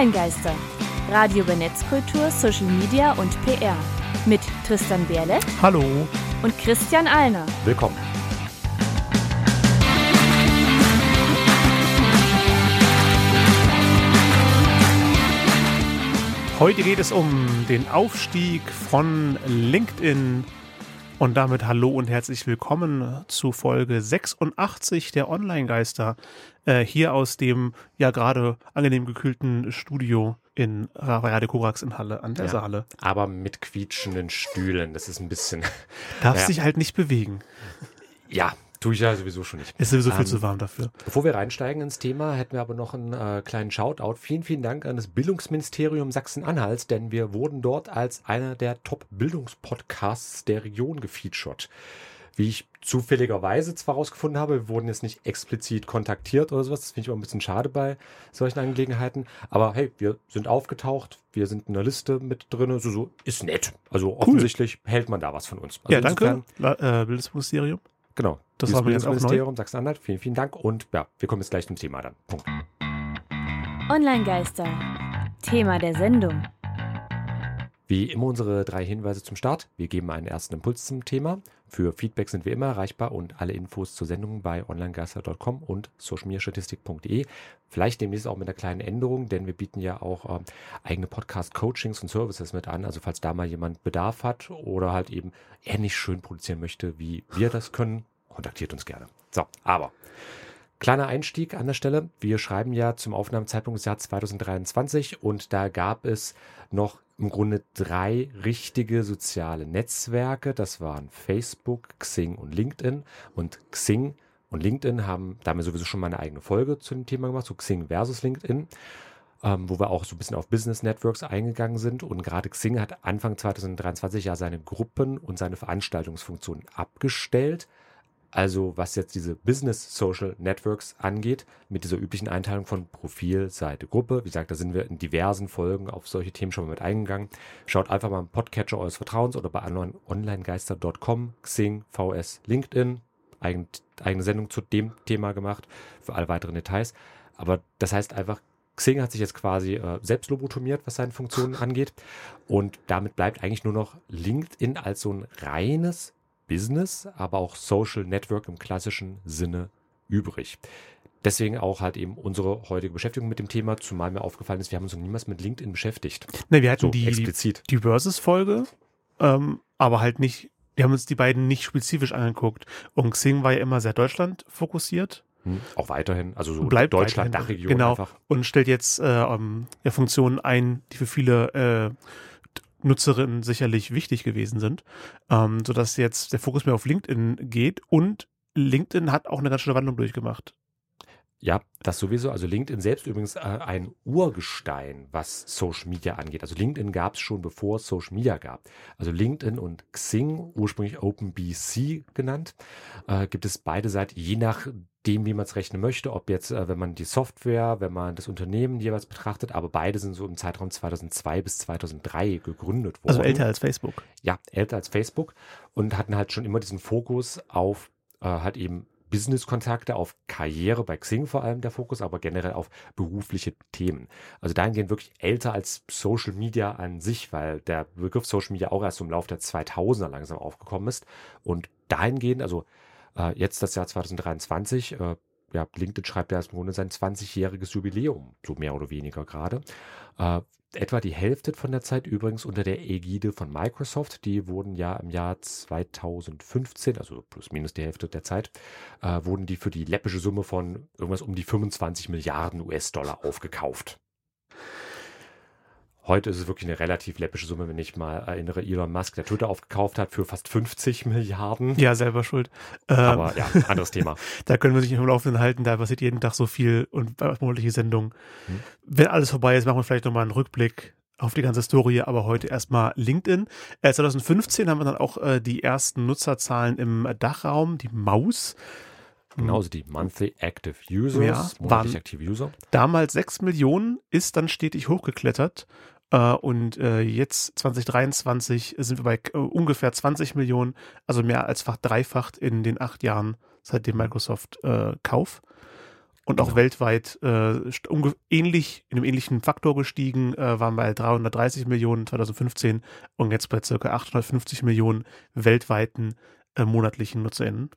Online-Geister. Radio über Netzkultur, Social Media und PR. Mit Tristan Berle. Hallo. Und Christian Alner. Willkommen. Heute geht es um den Aufstieg von LinkedIn. Und damit hallo und herzlich willkommen zu Folge 86 der Online-Geister. Äh, hier aus dem ja gerade angenehm gekühlten Studio in Radio Korax in Halle an der ja, Saale. Aber mit quietschenden Stühlen. Das ist ein bisschen. Darf naja. sich halt nicht bewegen. Ja, Tue ich ja sowieso schon nicht. Ist sowieso viel ähm, zu warm dafür. Bevor wir reinsteigen ins Thema, hätten wir aber noch einen äh, kleinen Shoutout. Vielen, vielen Dank an das Bildungsministerium Sachsen-Anhalt, denn wir wurden dort als einer der Top-Bildungspodcasts der Region gefeatured. Wie ich zufälligerweise zwar rausgefunden habe, wir wurden jetzt nicht explizit kontaktiert oder sowas. Das finde ich immer ein bisschen schade bei solchen Angelegenheiten. Aber hey, wir sind aufgetaucht, wir sind in der Liste mit drin. So, so ist nett. Also cool. offensichtlich hält man da was von uns. Also ja, danke, äh, Bildungsministerium. Genau. Das war jetzt auch Ministerium Sachsen-Anhalt. Vielen, vielen Dank. Und ja, wir kommen jetzt gleich zum Thema dann. Punkt. Online-Geister. Thema der Sendung. Wie immer unsere drei Hinweise zum Start. Wir geben einen ersten Impuls zum Thema. Für Feedback sind wir immer erreichbar und alle Infos zur Sendung bei onlinegeister.com und socialmediastatistik.de. Vielleicht demnächst auch mit einer kleinen Änderung, denn wir bieten ja auch äh, eigene Podcast-Coachings und Services mit an. Also falls da mal jemand Bedarf hat oder halt eben ähnlich schön produzieren möchte, wie wir das können, kontaktiert uns gerne. So, aber kleiner Einstieg an der Stelle. Wir schreiben ja zum Aufnahmezeitpunkt des Jahr 2023 und da gab es noch im Grunde drei richtige soziale Netzwerke. Das waren Facebook, Xing und LinkedIn. Und Xing und LinkedIn haben, da haben wir sowieso schon mal eine eigene Folge zu dem Thema gemacht, so Xing versus LinkedIn. Ähm, wo wir auch so ein bisschen auf Business Networks eingegangen sind. Und gerade Xing hat Anfang 2023 ja seine Gruppen und seine Veranstaltungsfunktionen abgestellt. Also was jetzt diese Business Social Networks angeht, mit dieser üblichen Einteilung von Profil, Seite, Gruppe. Wie gesagt, da sind wir in diversen Folgen auf solche Themen schon mal mit eingegangen. Schaut einfach mal im Podcatcher eures Vertrauens oder bei onlinegeister.com, Xing, VS, LinkedIn. Eigen, eigene Sendung zu dem Thema gemacht für alle weiteren Details. Aber das heißt einfach, Xing hat sich jetzt quasi äh, selbst lobotomiert, was seine Funktionen angeht. Und damit bleibt eigentlich nur noch LinkedIn als so ein reines Business, aber auch Social Network im klassischen Sinne übrig. Deswegen auch halt eben unsere heutige Beschäftigung mit dem Thema, zumal mir aufgefallen ist, wir haben uns noch niemals mit LinkedIn beschäftigt. Ne, wir hatten so die, explizit. die Versus-Folge, ähm, aber halt nicht, wir haben uns die beiden nicht spezifisch angeguckt. Und Xing war ja immer sehr Deutschland fokussiert. Hm, auch weiterhin, also so Bleibt Deutschland, Dachregion genau. einfach. Und stellt jetzt äh, um, ja, Funktionen ein, die für viele äh, Nutzerinnen sicherlich wichtig gewesen sind, ähm, sodass jetzt der Fokus mehr auf LinkedIn geht und LinkedIn hat auch eine ganz schöne Wandlung durchgemacht. Ja, das sowieso. Also LinkedIn selbst übrigens äh, ein Urgestein, was Social Media angeht. Also LinkedIn gab es schon bevor es Social Media gab. Also LinkedIn und Xing, ursprünglich OpenBC genannt, äh, gibt es beide seit je nachdem, wie man es rechnen möchte. Ob jetzt, äh, wenn man die Software, wenn man das Unternehmen jeweils betrachtet, aber beide sind so im Zeitraum 2002 bis 2003 gegründet worden. Also älter als Facebook. Ja, älter als Facebook und hatten halt schon immer diesen Fokus auf äh, halt eben Business-Kontakte, auf Karriere, bei Xing vor allem der Fokus, aber generell auf berufliche Themen. Also dahingehend wirklich älter als Social Media an sich, weil der Begriff Social Media auch erst im Laufe der 2000er langsam aufgekommen ist. Und dahingehend, also äh, jetzt das Jahr 2023, äh, ja, LinkedIn schreibt ja im Grunde sein 20-jähriges Jubiläum, so mehr oder weniger gerade. Äh, etwa die Hälfte von der Zeit übrigens unter der Ägide von Microsoft. Die wurden ja im Jahr 2015, also plus minus die Hälfte der Zeit, äh, wurden die für die läppische Summe von irgendwas um die 25 Milliarden US-Dollar aufgekauft. Heute ist es wirklich eine relativ läppische Summe, wenn ich mal erinnere, Elon Musk, der Twitter aufgekauft hat für fast 50 Milliarden. Ja, selber schuld. Aber ähm, ja, anderes Thema. da können wir sich im Laufenden halten, da passiert jeden Tag so viel und monatliche Sendungen. Hm. Wenn alles vorbei ist, machen wir vielleicht nochmal einen Rückblick auf die ganze Story, aber heute erstmal LinkedIn. Äh, 2015 haben wir dann auch äh, die ersten Nutzerzahlen im Dachraum, die Maus. Genauso die Monthly Active Users, ja, monatlich Active User. Damals 6 Millionen, ist dann stetig hochgeklettert. Uh, und uh, jetzt 2023 sind wir bei uh, ungefähr 20 Millionen, also mehr als fach dreifacht in den acht Jahren seit dem Microsoft-Kauf. und auch Genau. weltweit äh, ähnlich, in einem ähnlichen Faktor gestiegen, äh, waren bei 330 Millionen 2015 und jetzt bei circa 850 Millionen weltweiten äh, monatlichen NutzerInnen.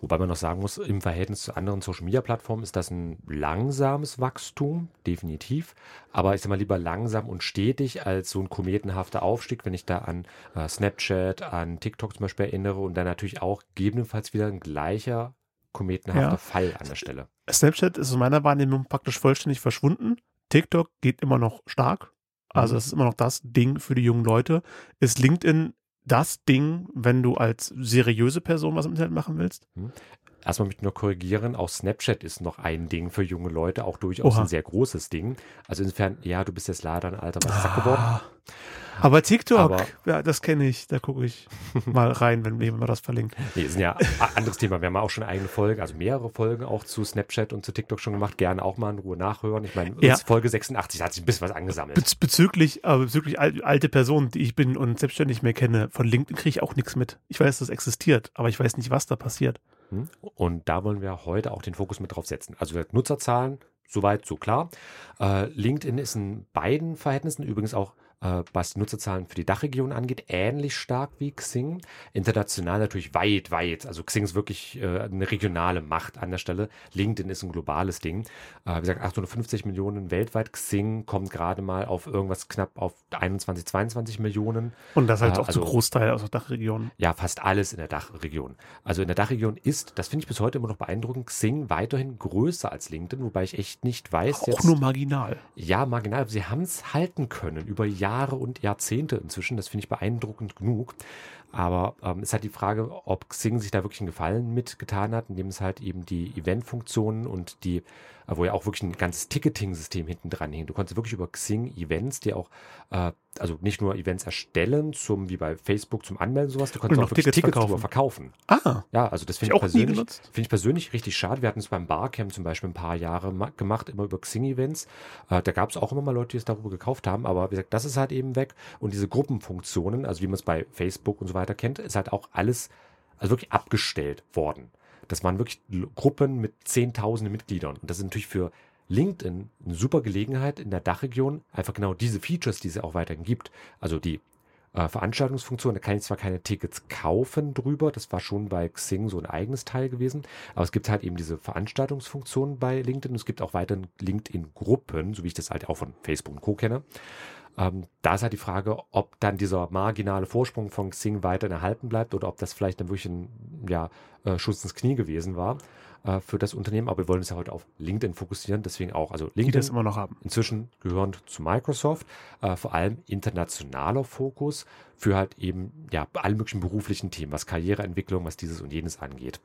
Wobei man noch sagen muss, im Verhältnis zu anderen Social-Media-Plattformen ist das ein langsames Wachstum, definitiv. Aber ich sag mal lieber langsam und stetig als so ein kometenhafter Aufstieg, wenn ich da an äh, Snapchat, an TikTok zum Beispiel erinnere und dann natürlich auch gegebenenfalls wieder ein gleicher kometenhafter Ja. Fall an der Stelle. Snapchat ist aus meiner Wahrnehmung praktisch vollständig verschwunden. TikTok geht immer noch stark. Also Mhm. das ist immer noch das Ding für die jungen Leute. Ist LinkedIn das Ding, wenn du als seriöse Person was im Internet machen willst? Erstmal möchte ich noch korrigieren, auch Snapchat ist noch ein Ding für junge Leute, auch durchaus Oha. ein sehr großes Ding. Also insofern, ja, du bist jetzt leider ein alter weißer Sack geworden. Aber TikTok, Aber- ja, das kenne ich. Da gucke ich mal rein, wenn mir das verlinkt. Nee, ist ein ja ein anderes Thema. Wir haben auch schon eine eigene Folge, also mehrere Folgen auch zu Snapchat und zu TikTok schon gemacht. Gerne auch mal in Ruhe nachhören. Ich meine, Ja. Folge 86 da hat sich ein bisschen was angesammelt. Bez bezüglich, äh, bezüglich al alte Personen, die ich bin und selbstständig mehr kenne, von LinkedIn kriege ich auch nichts mit. Ich weiß, das existiert, aber ich weiß nicht, was da passiert. Hm? Und da wollen wir heute auch den Fokus mit drauf setzen. Also wir Nutzerzahlen, soweit, so klar. Äh, LinkedIn ist in beiden Verhältnissen übrigens auch, äh, was Nutzerzahlen für die Dachregion angeht, ähnlich stark wie Xing. International natürlich weit, weit. Also Xing ist wirklich äh, eine regionale Macht an der Stelle. LinkedIn ist ein globales Ding. Äh, wie gesagt, 850 Millionen weltweit. Xing kommt gerade mal auf irgendwas knapp auf 21, 22 Millionen. Und das halt Ah, auch zu also- Großteil aus der Dachregion. Ja, fast alles in der Dachregion. Also in der Dachregion ist, das finde ich bis heute immer noch beeindruckend, Xing weiterhin größer als LinkedIn, wobei ich echt nicht weiß Auch jetzt. nur marginal. ja, marginal, sie haben es halten können über Jahre und Jahrzehnte inzwischen. Das finde ich beeindruckend genug. Aber ähm, ist halt die Frage, ob Xing sich da wirklich einen Gefallen mitgetan hat, indem es halt eben die Event-Funktionen und die, äh, wo ja auch wirklich ein ganzes Ticketing-System hinten dran hing. Du konntest wirklich über Xing Events, die auch, äh, also nicht nur Events erstellen, zum wie bei Facebook zum Anmelden sowas, du Und auch wirklich Tickets Tickets verkaufen. verkaufen. Ah, Ja, also das ich finde ich, nie persönlich, finde ich persönlich richtig schade. Wir hatten es beim Barcamp zum Beispiel ein paar Jahre ma- gemacht, immer über Xing-Events. Äh, da gab es auch immer mal Leute, die es darüber gekauft haben, aber wie gesagt, das ist halt eben weg. Und diese Gruppenfunktionen, also wie man es bei Facebook und so weiter kennt, ist halt auch alles, also wirklich abgestellt worden. Das waren wirklich Gruppen mit zehntausenden Mitgliedern. Und das ist natürlich für LinkedIn eine super Gelegenheit in der Dachregion, einfach genau diese Features, die es auch weiterhin gibt. Also die äh, Veranstaltungsfunktion, da kann ich zwar keine Tickets kaufen drüber, das war schon bei Xing so ein eigenes Teil gewesen, aber es gibt halt eben diese Veranstaltungsfunktion bei LinkedIn und es gibt auch weiterhin LinkedIn-Gruppen, so wie ich das halt auch von Facebook und Co. kenne. Ähm, da ist halt die Frage, ob dann dieser marginale Vorsprung von Xing weiterhin erhalten bleibt oder ob das vielleicht dann wirklich ein ja, äh, Schuss ins Knie gewesen war äh, für das Unternehmen. Aber wir wollen uns ja heute auf LinkedIn fokussieren, deswegen auch. Also die LinkedIn das immer noch haben. inzwischen gehörend zu Microsoft, äh, vor allem internationaler Fokus für halt eben ja alle möglichen beruflichen Themen, was Karriereentwicklung, was dieses und jenes angeht.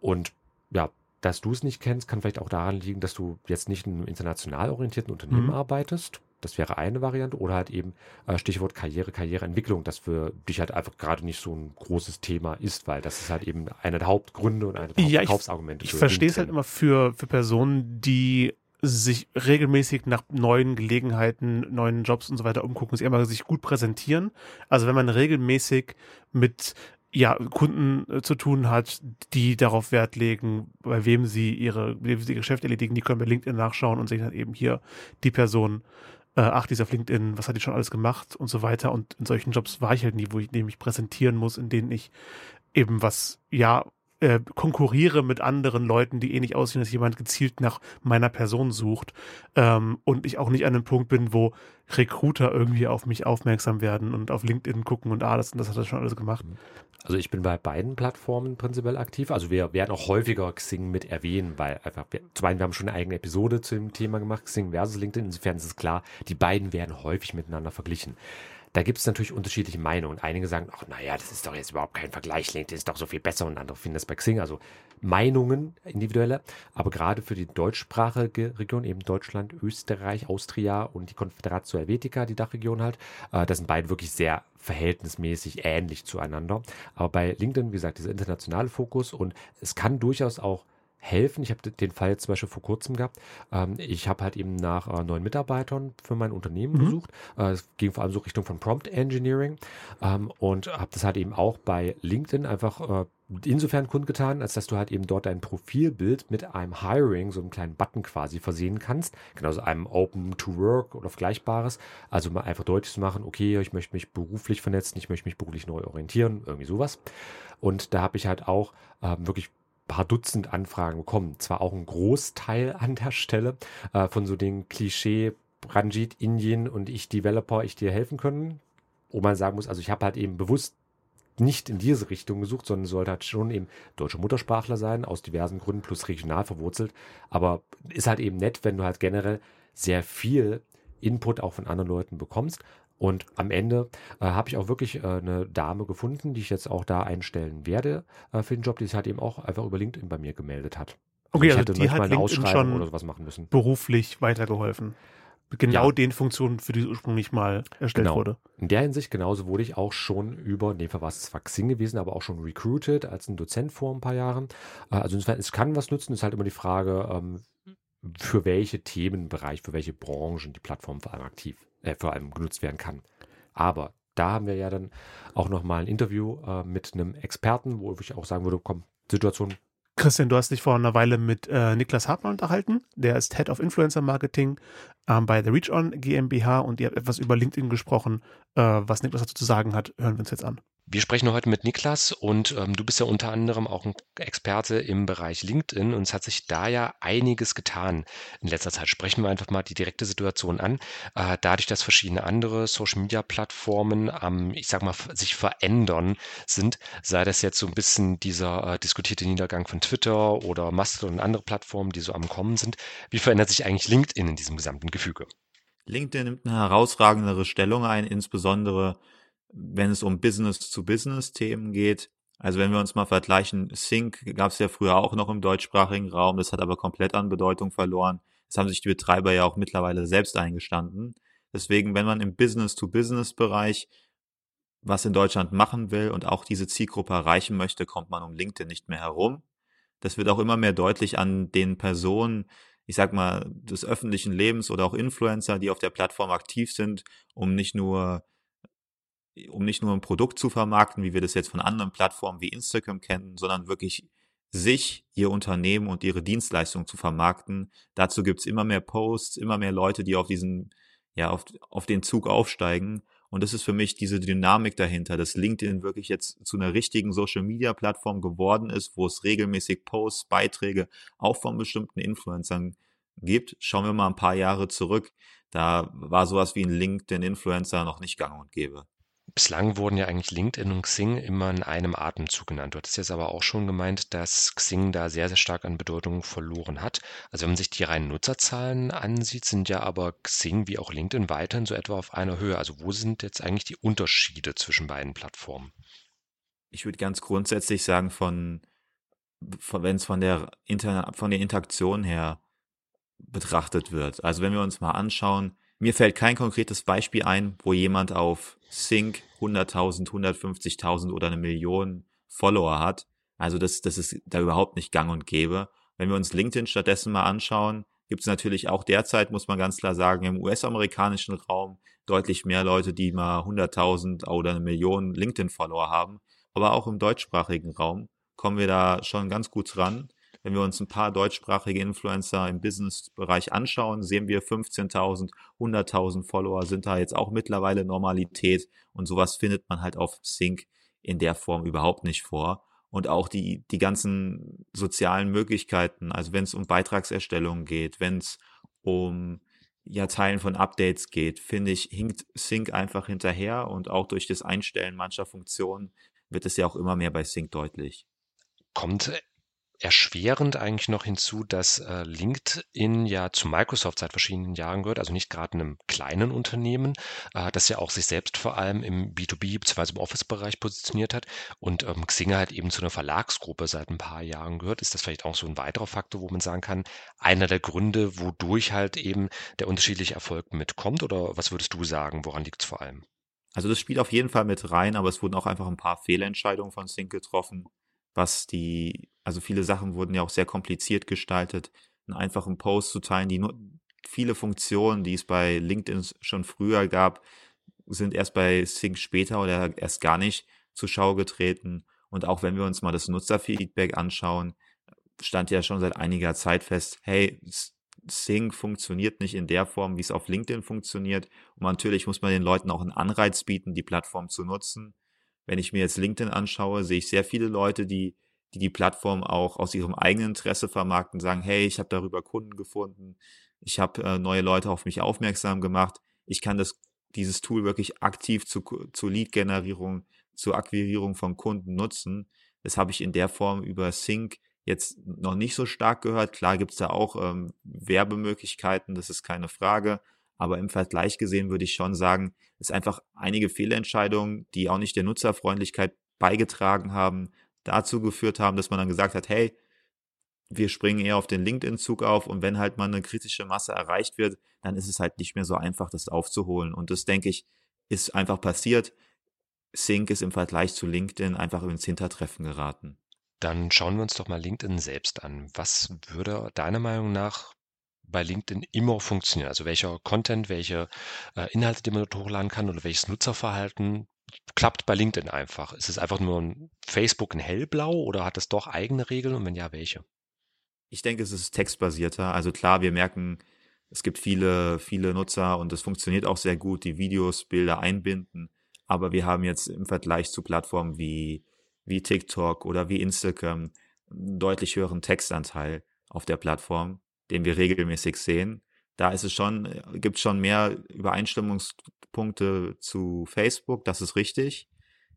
Und ja, dass du es nicht kennst, kann vielleicht auch daran liegen, dass du jetzt nicht in einem international orientierten Unternehmen Mhm. arbeitest. Das wäre eine Variante. Oder halt eben äh, Stichwort Karriere, Karriereentwicklung, das für dich halt einfach gerade nicht so ein großes Thema ist, weil das ist halt eben einer der Hauptgründe und einer der Ja, ich-. Ich verstehe es halt immer für, für Personen, die sich regelmäßig nach neuen Gelegenheiten, neuen Jobs und so weiter umgucken, sie immer sich gut präsentieren. Also wenn man regelmäßig mit ja, Kunden äh, zu tun hat, die darauf Wert legen, bei wem sie ihre, wie sie ihr Geschäft erledigen, die können bei LinkedIn nachschauen und sehen dann eben hier die Person, äh, ach, die ist auf LinkedIn, was hat die schon alles gemacht und so weiter. Und in solchen Jobs war ich halt nie, wo ich nämlich präsentieren muss, in denen ich eben was, ja, äh, konkurriere mit anderen Leuten, die ähnlich aussehen, dass jemand gezielt nach meiner Person sucht. Ähm, und ich auch nicht an einem Punkt bin, wo Recruiter irgendwie auf mich aufmerksam werden und auf LinkedIn gucken und ah, das, das hat er schon alles gemacht. Also ich bin bei beiden Plattformen prinzipiell aktiv. Also wir werden auch häufiger Xing mit erwähnen, weil einfach, wir, zum einen, wir haben schon eine eigene Episode zu dem Thema gemacht, Xing versus LinkedIn. Insofern ist es klar, die beiden werden häufig miteinander verglichen. Da gibt es natürlich unterschiedliche Meinungen. Einige sagen, ach naja, das ist doch jetzt überhaupt kein Vergleich, LinkedIn ist doch so viel besser und andere finden das bei Xing. Also Meinungen individuelle, aber gerade für die deutschsprachige Region, eben Deutschland, Österreich, Austria und die Confederatio Helvetica, die Dachregion halt, äh, das sind beide wirklich sehr verhältnismäßig ähnlich zueinander. Aber bei LinkedIn, wie gesagt, dieser internationale Fokus und es kann durchaus auch helfen. Ich habe den Fall jetzt zum Beispiel vor kurzem gehabt. Ähm, ich habe halt eben nach äh, neuen Mitarbeitern für mein Unternehmen mhm. gesucht. Äh, es ging vor allem so Richtung von Prompt Engineering ähm, und habe das halt eben auch bei LinkedIn einfach äh, insofern kundgetan, als dass du halt eben dort dein Profilbild mit einem Hiring, so einem kleinen Button quasi versehen kannst. Genauso einem Open to Work oder Vergleichbares. Also mal einfach deutlich zu machen, okay, ich möchte mich beruflich vernetzen, ich möchte mich beruflich neu orientieren, irgendwie sowas. Und da habe ich halt auch ähm, wirklich paar Dutzend Anfragen bekommen. Zwar auch ein Großteil an der Stelle äh, von so den Klischee Ranjit, Indien und ich Developer, ich dir helfen können. Wo man sagen muss, also ich habe halt eben bewusst nicht in diese Richtung gesucht, sondern sollte halt schon eben deutsche Muttersprachler sein, aus diversen Gründen plus regional verwurzelt. Aber ist halt eben nett, wenn du halt generell sehr viel Input auch von anderen Leuten bekommst. Und am Ende äh, habe ich auch wirklich äh, eine Dame gefunden, die ich jetzt auch da einstellen werde äh, für den Job, die sich halt eben auch einfach über LinkedIn bei mir gemeldet hat. Also okay, also die hat LinkedIn schon oder sowas machen müssen. beruflich weitergeholfen. Genau ja. den Funktionen, für die ursprünglich mal erstellt genau. wurde. In der Hinsicht genauso wurde ich auch schon über, in dem Fall war es zwar Xing gewesen, aber auch schon recruited als ein Dozent vor ein paar Jahren. Äh, also insofern, es kann was nutzen, ist halt immer die Frage, ähm, für welche Themenbereich, für welche Branchen die Plattform vor allem aktiv äh, vor allem genutzt werden kann. Aber da haben wir ja dann auch nochmal ein Interview äh, mit einem Experten, wo ich auch sagen würde, komm, Situation. Christian, du hast dich vor einer Weile mit äh, Niklas Hartmann unterhalten. Der ist Head of Influencer Marketing ähm, bei The Reach On GmbH und ihr habt etwas über LinkedIn gesprochen. Äh, was Niklas dazu zu sagen hat, hören wir uns jetzt an. Wir sprechen heute mit Niklas und ähm, du bist ja unter anderem auch ein Experte im Bereich LinkedIn und es hat sich da ja einiges getan in letzter Zeit. Sprechen wir einfach mal die direkte Situation an. Äh, dadurch, dass verschiedene andere Social-Media-Plattformen, ähm, ich sag mal, sich verändern sind, sei das jetzt so ein bisschen dieser äh, diskutierte Niedergang von Twitter oder Mastodon und andere Plattformen, die so am Kommen sind. Wie verändert sich eigentlich LinkedIn in diesem gesamten Gefüge? LinkedIn nimmt eine herausragendere Stellung ein, insbesondere wenn es um Business-zu-Business-Themen geht. Also wenn wir uns mal vergleichen, Sync gab es ja früher auch noch im deutschsprachigen Raum, das hat aber komplett an Bedeutung verloren. Das haben sich die Betreiber ja auch mittlerweile selbst eingestanden. Deswegen, wenn man im Business-to-Business-Bereich was in Deutschland machen will und auch diese Zielgruppe erreichen möchte, kommt man um LinkedIn nicht mehr herum. Das wird auch immer mehr deutlich an den Personen, ich sag mal, des öffentlichen Lebens oder auch Influencer, die auf der Plattform aktiv sind, um nicht nur um nicht nur ein Produkt zu vermarkten, wie wir das jetzt von anderen Plattformen wie Instagram kennen, sondern wirklich sich, ihr Unternehmen und ihre Dienstleistung zu vermarkten. Dazu gibt's immer mehr Posts, immer mehr Leute, die auf diesen, ja, auf, auf den Zug aufsteigen. Und das ist für mich diese Dynamik dahinter, dass LinkedIn wirklich jetzt zu einer richtigen Social Media Plattform geworden ist, wo es regelmäßig Posts, Beiträge auch von bestimmten Influencern gibt. Schauen wir mal ein paar Jahre zurück. Da war sowas wie ein LinkedIn Influencer noch nicht gang und gäbe. Bislang wurden ja eigentlich LinkedIn und Xing immer in einem Atemzug genannt. Du hattest jetzt aber auch schon gemeint, dass Xing da sehr, sehr stark an Bedeutung verloren hat. Also wenn man sich die reinen Nutzerzahlen ansieht, sind ja aber Xing wie auch LinkedIn weiterhin so etwa auf einer Höhe. Also wo sind jetzt eigentlich die Unterschiede zwischen beiden Plattformen? Ich würde ganz grundsätzlich sagen, von, von wenn es von der, Inter von der Interaktion her betrachtet wird. Also wenn wir uns mal anschauen, mir fällt kein konkretes Beispiel ein, wo jemand auf Sync 100.000, 150.000 oder eine Million Follower hat. Also das, das ist da überhaupt nicht gang und gäbe. Wenn wir uns LinkedIn stattdessen mal anschauen, gibt es natürlich auch derzeit, muss man ganz klar sagen, im US-amerikanischen Raum deutlich mehr Leute, die mal 100.000 oder eine Million LinkedIn-Follower haben. Aber auch im deutschsprachigen Raum kommen wir da schon ganz gut ran. Wenn wir uns ein paar deutschsprachige Influencer im Business-Bereich anschauen, sehen wir 15.000, 100.000 Follower sind da jetzt auch mittlerweile Normalität und sowas findet man halt auf Sync in der Form überhaupt nicht vor. Und auch die, die ganzen sozialen Möglichkeiten, also wenn es um Beitragserstellung geht, wenn es um ja, Teilen von Updates geht, finde ich, hinkt Sync einfach hinterher und auch durch das Einstellen mancher Funktionen wird es ja auch immer mehr bei Sync deutlich. Kommt erschwerend eigentlich noch hinzu, dass äh, LinkedIn ja zu Microsoft seit verschiedenen Jahren gehört, also nicht gerade einem kleinen Unternehmen, äh, das ja auch sich selbst vor allem im B2B bzw. im Office-Bereich positioniert hat und ähm, Xing halt eben zu einer Verlagsgruppe seit ein paar Jahren gehört. Ist das vielleicht auch so ein weiterer Faktor, wo man sagen kann, einer der Gründe, wodurch halt eben der unterschiedliche Erfolg mitkommt? Oder was würdest du sagen, woran liegt es vor allem? Also das spielt auf jeden Fall mit rein, aber es wurden auch einfach ein paar Fehlentscheidungen von Sync getroffen was die, also viele Sachen wurden ja auch sehr kompliziert gestaltet, einen einfachen Post zu teilen, die nur viele Funktionen, die es bei LinkedIn schon früher gab, sind erst bei Sync später oder erst gar nicht zur Schau getreten. Und auch wenn wir uns mal das Nutzerfeedback anschauen, stand ja schon seit einiger Zeit fest, hey, Sync funktioniert nicht in der Form, wie es auf LinkedIn funktioniert. Und natürlich muss man den Leuten auch einen Anreiz bieten, die Plattform zu nutzen. Wenn ich mir jetzt LinkedIn anschaue, sehe ich sehr viele Leute, die die, die Plattform auch aus ihrem eigenen Interesse vermarkten, sagen, hey, ich habe darüber Kunden gefunden, ich habe äh, neue Leute auf mich aufmerksam gemacht, ich kann das, dieses Tool wirklich aktiv zu, zur Lead-Generierung, zur Akquirierung von Kunden nutzen. Das habe ich in der Form über Sync jetzt noch nicht so stark gehört. Klar gibt es da auch ähm, Werbemöglichkeiten, das ist keine Frage. Aber im Vergleich gesehen würde ich schon sagen, es einfach einige Fehlentscheidungen, die auch nicht der Nutzerfreundlichkeit beigetragen haben, dazu geführt haben, dass man dann gesagt hat, hey, wir springen eher auf den LinkedIn-Zug auf und wenn halt mal eine kritische Masse erreicht wird, dann ist es halt nicht mehr so einfach, das aufzuholen. Und das, denke ich, ist einfach passiert. Sync ist im Vergleich zu LinkedIn einfach ins Hintertreffen geraten. Dann schauen wir uns doch mal LinkedIn selbst an. Was würde deiner Meinung nach bei LinkedIn immer funktionieren? Also welcher Content, welche äh, Inhalte, die man dort hochladen kann oder welches Nutzerverhalten klappt bei LinkedIn einfach? Ist es einfach nur ein Facebook in hellblau oder hat es doch eigene Regeln und wenn ja, welche? Ich denke, es ist textbasierter. Also klar, wir merken, es gibt viele, viele Nutzer und es funktioniert auch sehr gut, die Videos, Bilder einbinden. Aber wir haben jetzt im Vergleich zu Plattformen wie wie TikTok oder wie Instagram einen deutlich höheren Textanteil auf der Plattform, den wir regelmäßig sehen. Da ist es schon, äh, gibt schon mehr Übereinstimmungspunkte zu Facebook, das ist richtig.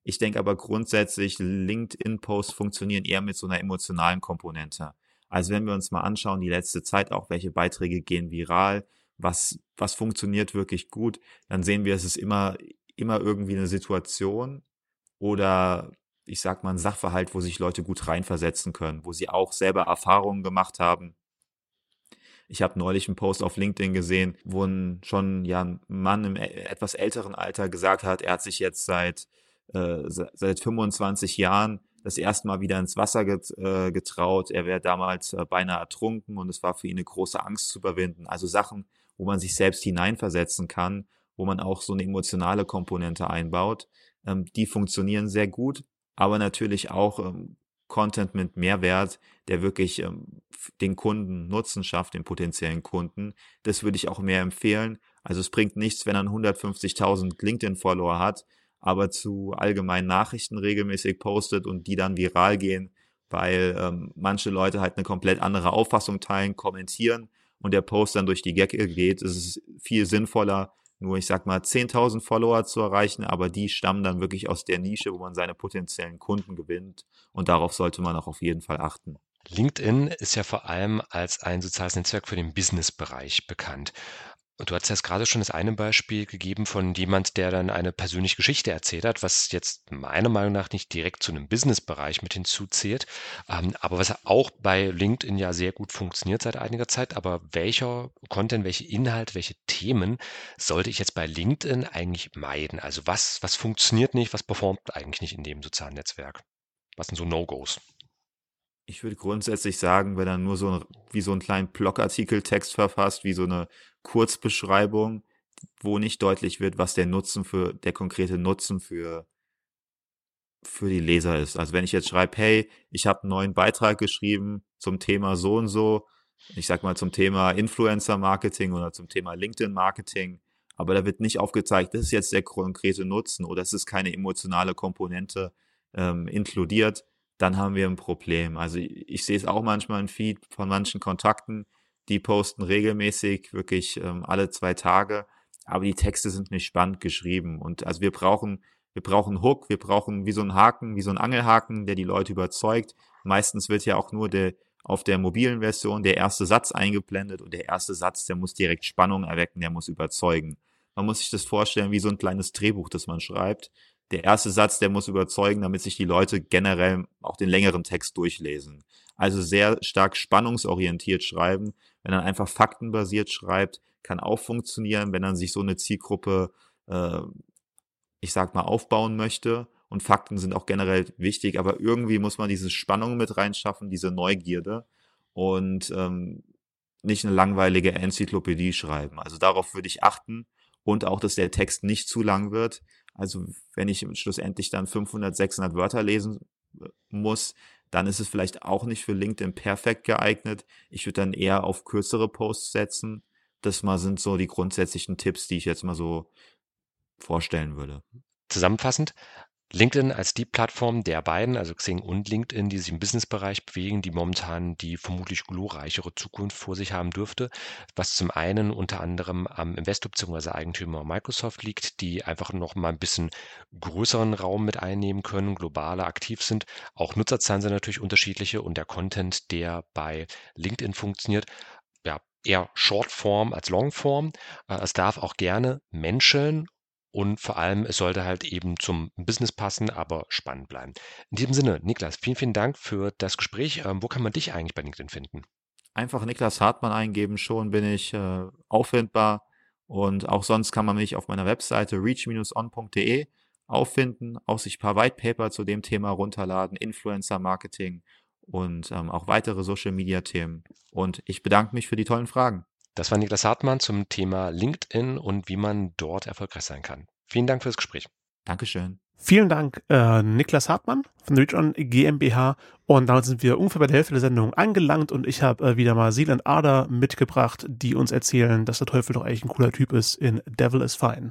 Ich denke aber grundsätzlich, LinkedIn-Posts funktionieren eher mit so einer emotionalen Komponente. Also wenn wir uns mal anschauen, die letzte Zeit auch, welche Beiträge gehen viral, was, was funktioniert wirklich gut, dann sehen wir, es ist immer, immer irgendwie eine Situation oder ich sag mal, ein Sachverhalt, wo sich Leute gut reinversetzen können, wo sie auch selber Erfahrungen gemacht haben. Ich habe neulich einen Post auf LinkedIn gesehen, wo ein schon ja ein Mann im etwas älteren Alter gesagt hat, er hat sich jetzt seit äh, seit 25 Jahren das erste Mal wieder ins Wasser äh, getraut. Er wäre damals äh, beinahe ertrunken und es war für ihn eine große Angst zu überwinden. Also Sachen, wo man sich selbst hineinversetzen kann, wo man auch so eine emotionale Komponente einbaut. Ähm, die funktionieren sehr gut aber natürlich auch ähm, Content mit Mehrwert, der wirklich ähm, den Kunden Nutzen schafft, den potenziellen Kunden. Das würde ich auch mehr empfehlen. Also es bringt nichts, wenn er 150.000 LinkedIn-Follower hat, aber zu allgemeinen Nachrichten regelmäßig postet und die dann viral gehen, weil ähm, manche Leute halt eine komplett andere Auffassung teilen, kommentieren und der Post dann durch die Gecke geht. Es ist viel sinnvoller, nur, ich sag mal, 10.000 Follower zu erreichen, aber die stammen dann wirklich aus der Nische, wo man seine potenziellen Kunden gewinnt. Und darauf sollte man auch auf jeden Fall achten. LinkedIn ist ja vor allem als ein soziales Netzwerk für den Business-Bereich bekannt. Und du hast jetzt gerade schon das eine Beispiel gegeben von jemand, der dann eine persönliche Geschichte erzählt hat, was jetzt meiner Meinung nach nicht direkt zu einem Businessbereich mit hinzuzählt, ähm, aber was auch bei LinkedIn ja sehr gut funktioniert seit einiger Zeit. Aber welcher Content, welche Inhalte, welche Themen sollte ich jetzt bei LinkedIn eigentlich meiden? Also was, was funktioniert nicht, was performt eigentlich nicht in dem sozialen Netzwerk? Was sind so No-Gos? Ich würde grundsätzlich sagen, wenn er nur so ein, wie so einen kleinen Blogartikel-Text verfasst, wie so eine Kurzbeschreibung, wo nicht deutlich wird, was der Nutzen für, der konkrete Nutzen für, für die Leser ist. Also wenn ich jetzt schreibe, hey, ich habe einen neuen Beitrag geschrieben zum Thema so und so, ich sag mal zum Thema Influencer Marketing oder zum Thema LinkedIn Marketing, aber da wird nicht aufgezeigt, das ist jetzt der konkrete Nutzen oder es ist keine emotionale Komponente ähm, inkludiert, dann haben wir ein Problem. Also ich, ich sehe es auch manchmal im Feed von manchen Kontakten, die posten regelmäßig, wirklich ähm, alle zwei Tage, aber die Texte sind nicht spannend geschrieben. Und also wir brauchen, wir brauchen Hook, wir brauchen wie so ein Haken, wie so ein Angelhaken, der die Leute überzeugt. Meistens wird ja auch nur der auf der mobilen Version der erste Satz eingeblendet und der erste Satz, der muss direkt Spannung erwecken, der muss überzeugen. Man muss sich das vorstellen wie so ein kleines Drehbuch, das man schreibt. Der erste Satz, der muss überzeugen, damit sich die Leute generell auch den längeren Text durchlesen. Also sehr stark spannungsorientiert schreiben, wenn er einfach faktenbasiert schreibt, kann auch funktionieren, wenn er sich so eine Zielgruppe, äh, ich sag mal, aufbauen möchte und Fakten sind auch generell wichtig, aber irgendwie muss man diese Spannung mit reinschaffen, diese Neugierde und ähm, nicht eine langweilige Enzyklopädie schreiben. Also darauf würde ich achten und auch, dass der Text nicht zu lang wird. Also wenn ich schlussendlich dann 500, 600 Wörter lesen äh, muss, dann ist es vielleicht auch nicht für LinkedIn perfekt geeignet. Ich würde dann eher auf kürzere Posts setzen. Das mal sind so die grundsätzlichen Tipps, die ich jetzt mal so vorstellen würde. Zusammenfassend, LinkedIn als die Plattform der beiden, also Xing und LinkedIn, die sich im Businessbereich bewegen, die momentan die vermutlich glorreichere Zukunft vor sich haben dürfte, was zum einen unter anderem am Investor bzw. Eigentümer Microsoft liegt, die einfach noch mal ein bisschen größeren Raum mit einnehmen können, globaler aktiv sind. Auch Nutzerzahlen sind natürlich unterschiedliche und der Content, der bei LinkedIn funktioniert, ja, eher Shortform als Longform. Äh, es darf auch gerne menscheln und vor allem, es sollte halt eben zum Business passen, aber spannend bleiben. In diesem Sinne, Niklas, vielen, vielen Dank für das Gespräch. Ähm, wo kann man dich eigentlich bei LinkedIn finden? Einfach Niklas Hartmann eingeben, schon bin ich äh, auffindbar. Und auch sonst kann man mich auf meiner Webseite reach-on.de auffinden, auch sich ein paar White Paper zu dem Thema runterladen, Influencer Marketing und ähm, auch weitere Social Media Themen. Und ich bedanke mich für die tollen Fragen. Das war Niklas Hartmann zum Thema LinkedIn und wie man dort erfolgreich sein kann. Vielen Dank fürs Gespräch. Dankeschön. Vielen Dank, äh, Niklas Hartmann von ReachOn GmbH. Und damit sind wir ungefähr bei der Hälfte der Sendung angelangt und ich habe äh, wieder mal Seal and Ader mitgebracht, die uns erzählen, dass der Teufel doch eigentlich ein cooler Typ ist in Devil is Fine.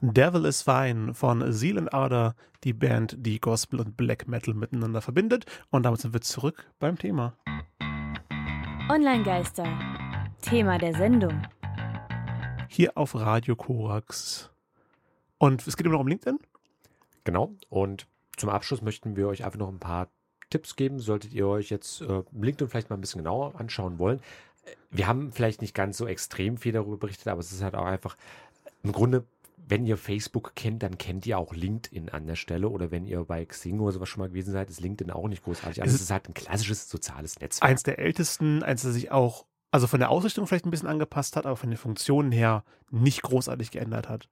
Devil is Fine von Seal and Ader, die Band, die Gospel und Black Metal miteinander verbindet. Und damit sind wir zurück beim Thema. Online-Geister. Thema der Sendung. Hier auf Radio Korax. Und es geht immer noch um LinkedIn? Genau. Und zum Abschluss möchten wir euch einfach noch ein paar Tipps geben, solltet ihr euch jetzt äh, LinkedIn vielleicht mal ein bisschen genauer anschauen wollen. Wir haben vielleicht nicht ganz so extrem viel darüber berichtet, aber es ist halt auch einfach im Grunde wenn ihr Facebook kennt, dann kennt ihr auch LinkedIn an der Stelle. Oder wenn ihr bei Xing oder sowas schon mal gewesen seid, ist LinkedIn auch nicht großartig. Also es ist halt ein klassisches soziales Netzwerk. Eins der ältesten, eins, das sich auch, also von der Ausrichtung vielleicht ein bisschen angepasst hat, aber von den Funktionen her nicht großartig geändert hat.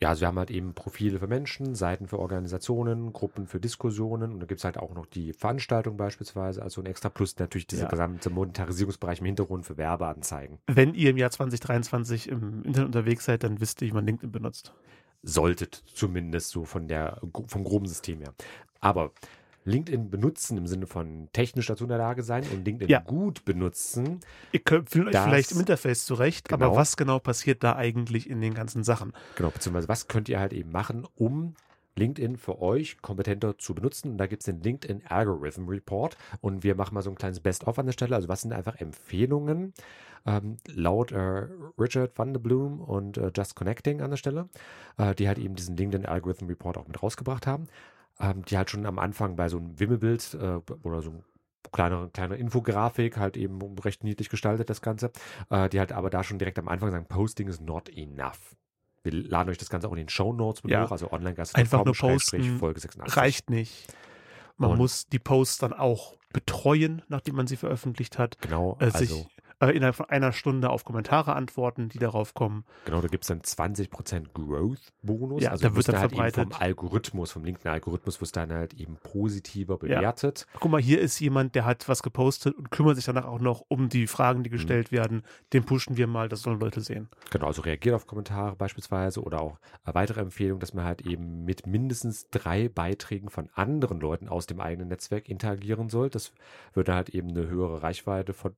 Ja, also wir haben halt eben Profile für Menschen, Seiten für Organisationen, Gruppen für Diskussionen und da gibt es halt auch noch die Veranstaltung beispielsweise, also ein extra Plus natürlich dieser ja. gesamte Monetarisierungsbereich im Hintergrund für Werbeanzeigen. Wenn ihr im Jahr 2023 im Internet unterwegs seid, dann wisst ihr, wie man LinkedIn benutzt. Solltet zumindest so von der, vom groben System her. Aber LinkedIn benutzen im Sinne von technisch dazu in der Lage sein und LinkedIn ja. gut benutzen. Ihr könnt euch vielleicht im Interface zurecht, genau, aber was genau passiert da eigentlich in den ganzen Sachen? Genau, beziehungsweise was könnt ihr halt eben machen, um LinkedIn für euch kompetenter zu benutzen. Und da gibt es den LinkedIn Algorithm Report und wir machen mal so ein kleines Best-of an der Stelle. Also was sind einfach Empfehlungen ähm, laut äh, Richard van der Bloom und äh, Just Connecting an der Stelle, äh, die halt eben diesen LinkedIn Algorithm Report auch mit rausgebracht haben ähm, die halt schon am Anfang bei so einem Wimmelbild äh, oder so kleine, kleine Infografik, halt eben recht niedlich gestaltet, das Ganze, äh, die halt aber da schon direkt am Anfang sagen, Posting is not enough. Wir laden euch das Ganze auch in den Show Notes mit ja. hoch, also online Einfach nur posten Folge 86. reicht nicht. Man Und muss die Posts dann auch betreuen, nachdem man sie veröffentlicht hat. Genau, äh, also äh, innerhalb von einer Stunde auf Kommentare antworten, die darauf kommen. Genau, da gibt es dann 20% Growth-Bonus. Ja, also da wird dann halt verbreitet. vom Algorithmus, vom linken Algorithmus, wird dann halt eben positiver bewertet. Ja. Guck mal, hier ist jemand, der hat was gepostet und kümmert sich danach auch noch um die Fragen, die gestellt mhm. werden. Den pushen wir mal, das sollen Leute sehen. Genau, also reagiert auf Kommentare beispielsweise oder auch eine weitere Empfehlung, dass man halt eben mit mindestens drei Beiträgen von anderen Leuten aus dem eigenen Netzwerk interagieren soll. Das würde halt eben eine höhere Reichweite von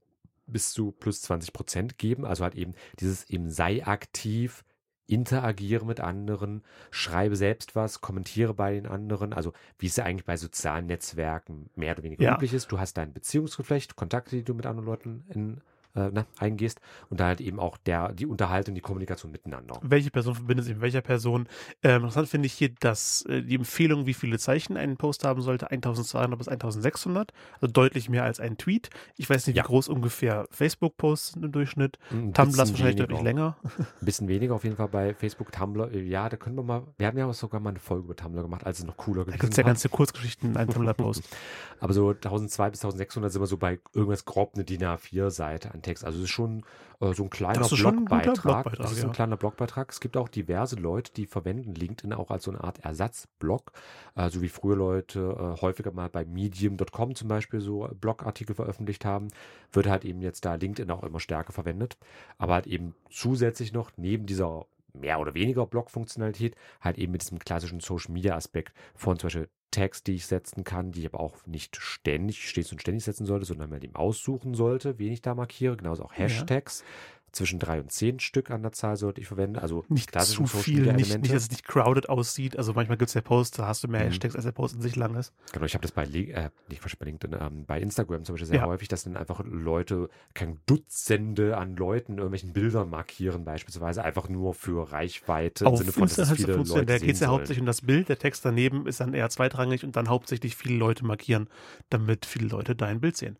bis zu plus 20 Prozent geben. Also halt eben dieses eben sei aktiv, interagiere mit anderen, schreibe selbst was, kommentiere bei den anderen. Also wie es ja eigentlich bei sozialen Netzwerken mehr oder weniger ja. üblich ist. Du hast dein Beziehungsgeflecht, Kontakte, die du mit anderen Leuten in äh, na, eingehst und da halt eben auch der, die Unterhaltung, die Kommunikation miteinander. Welche Person verbindet sich mit welcher Person? Ähm, interessant finde ich hier, dass äh, die Empfehlung, wie viele Zeichen ein Post haben sollte, 1200 bis 1600, also deutlich mehr als ein Tweet. Ich weiß nicht, ja. wie groß ungefähr Facebook-Posts im Durchschnitt. Ein Tumblr ist wahrscheinlich deutlich länger. Ein bisschen weniger auf jeden Fall bei Facebook, Tumblr. Ja, da können wir mal, wir haben ja auch sogar mal eine Folge über Tumblr gemacht, als es noch cooler gewesen Da gibt es ja ganze Kurzgeschichten in einem Tumblr-Post. Aber so 1200 bis 1600 sind wir so bei irgendwas grob eine DIN A4-Seite an Text. Also es ist schon äh, so ein kleiner Das schon ein Blogbeitrag. Blogbeitrag, Das ist ja. ein kleiner Blogbeitrag. Es gibt auch diverse Leute, die verwenden LinkedIn auch als so eine Art Ersatzblog. Äh, so wie früher Leute äh, häufiger mal bei medium.com zum Beispiel so Blogartikel veröffentlicht haben, wird halt eben jetzt da LinkedIn auch immer stärker verwendet. Aber halt eben zusätzlich noch neben dieser mehr oder weniger Blog-Funktionalität halt eben mit diesem klassischen Social-Media-Aspekt von zum Beispiel Tags, die ich setzen kann, die ich aber auch nicht ständig, stets und ständig setzen sollte, sondern mal eben aussuchen sollte, wen ich da markiere. Genauso auch Ja. Zwischen drei und zehn Stück an der Zahl sollte ich verwenden. Also Nicht zu viel, nicht, nicht, dass es nicht crowded aussieht. Also manchmal gibt es ja Posts, da hast du mehr Mhm. Hashtags, als der Post in sich lang ist. Genau, ich habe das bei, äh, nicht bei LinkedIn, ähm, bei Instagram zum Beispiel sehr Ja. häufig, dass dann einfach Leute, kein Dutzende an Leuten irgendwelchen Bildern markieren, beispielsweise einfach nur für Reichweite im Auf Sinne von, dass es Instagram viele Leute da geht es ja hauptsächlich um das Bild, der Text daneben ist dann eher zweitrangig und dann hauptsächlich viele Leute markieren, damit viele Leute dein Bild sehen.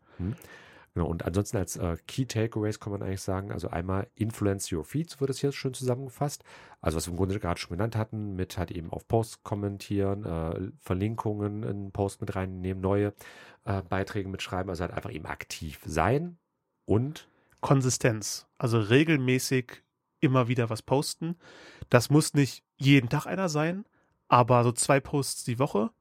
Genau, und ansonsten als äh, Key Takeaways kann man eigentlich sagen, also einmal Influence Your Feeds wird es hier schön zusammengefasst. Also was wir im Grunde gerade schon genannt hatten, mit halt eben auf Posts kommentieren, äh, Verlinkungen in Post mit reinnehmen, neue äh, Beiträge mitschreiben, also halt einfach eben aktiv sein und Konsistenz, also regelmäßig immer wieder was posten. Das muss nicht jeden Tag einer sein, aber so zwei Posts die Woche.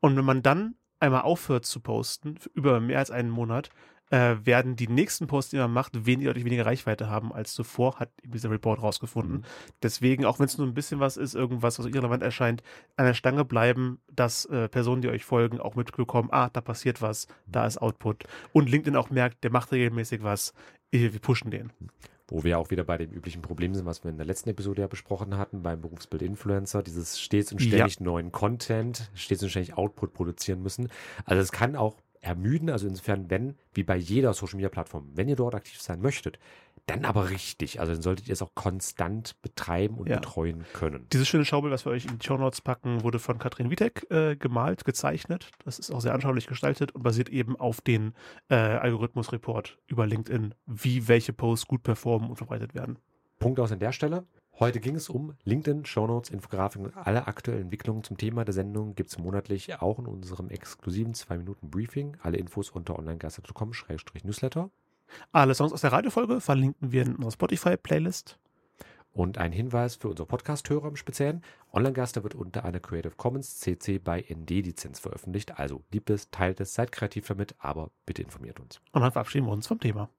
Und wenn man dann einmal aufhört zu posten, über mehr als einen Monat, äh, werden die nächsten Posts, die man macht, wenig, deutlich weniger Reichweite haben als zuvor, hat dieser Report rausgefunden. Mhm. Deswegen, auch wenn es nur ein bisschen was ist, irgendwas, was irrelevant erscheint, an der Stange bleiben, dass äh, Personen, die euch folgen, auch mitbekommen, ah, da passiert was, da ist Output. Und LinkedIn auch merkt, der macht regelmäßig was, äh, wir pushen den. Wo wir auch wieder bei dem üblichen Problem sind, was wir in der letzten Episode ja besprochen hatten, beim Berufsbild Influencer, dieses stets und Ja. ständig neuen Content, stets und ständig Output produzieren müssen. Also es kann auch ermüden, also insofern, wenn, wie bei jeder Social Media Plattform, wenn ihr dort aktiv sein möchtet, dann aber richtig. Also dann solltet ihr es auch konstant betreiben und Ja. betreuen können. Dieses schöne Schaubild, was wir euch in die Show Notes packen, wurde von Katrin Witek äh, gemalt, gezeichnet. Das ist auch sehr anschaulich gestaltet und basiert eben auf den äh, Algorithmus-Report über LinkedIn, wie welche Posts gut performen und verbreitet werden. Punkt aus an der Stelle. Heute ging es um LinkedIn, Shownotes, Infografiken und alle aktuellen Entwicklungen zum Thema der Sendung gibt es monatlich auch in unserem exklusiven 2-Minuten-Briefing. Alle Infos unter onlinegeister.com-newsletter. Alle Songs aus der Radiofolge verlinken wir in unserer Spotify-Playlist. Und ein Hinweis für unsere Podcast-Hörer im Speziellen. Online-Gaster wird unter einer Creative Commons CC by ND-Lizenz veröffentlicht. Also liebt es, teilt es, seid kreativ damit, aber bitte informiert uns. Und dann verabschieden wir uns vom Thema.